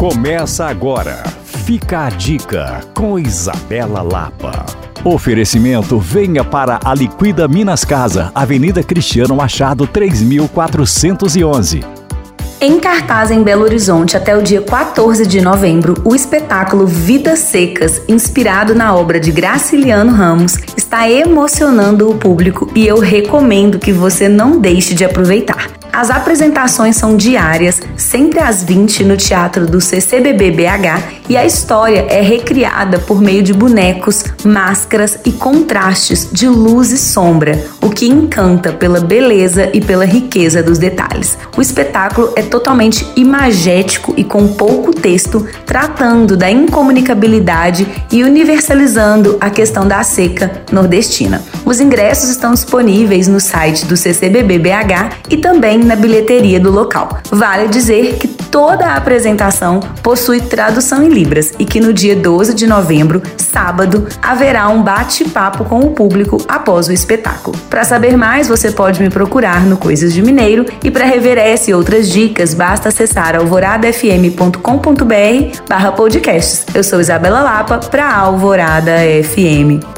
Começa agora. Fica a dica com Isabela Lapa. Oferecimento venha para a Liquida Minas Casa, Avenida Cristiano Machado 3411. Em cartaz em Belo Horizonte até o dia 14 de novembro, o espetáculo Vidas Secas, inspirado na obra de Graciliano Ramos, está emocionando o público e eu recomendo que você não deixe de aproveitar. As apresentações são diárias, sempre às 20 no Teatro do CCBB BH e a história é recriada por meio de bonecos, máscaras e contrastes de luz e sombra, o que encanta pela beleza e pela riqueza dos detalhes. O espetáculo é totalmente imagético e com pouco texto, tratando da incomunicabilidade e universalizando a questão da seca nordestina. Os ingressos estão disponíveis no site do CCBB BH e também na bilheteria do local. Vale dizer que toda a apresentação possui tradução em Libras e que no dia 12 de novembro, sábado, haverá um bate-papo com o público após o espetáculo. Para saber mais, você pode me procurar no Coisas de Mineiro e para rever essa e outras dicas, basta acessar alvoradafm.com.br barra podcasts. Eu sou Isabela Lapa para Alvorada FM.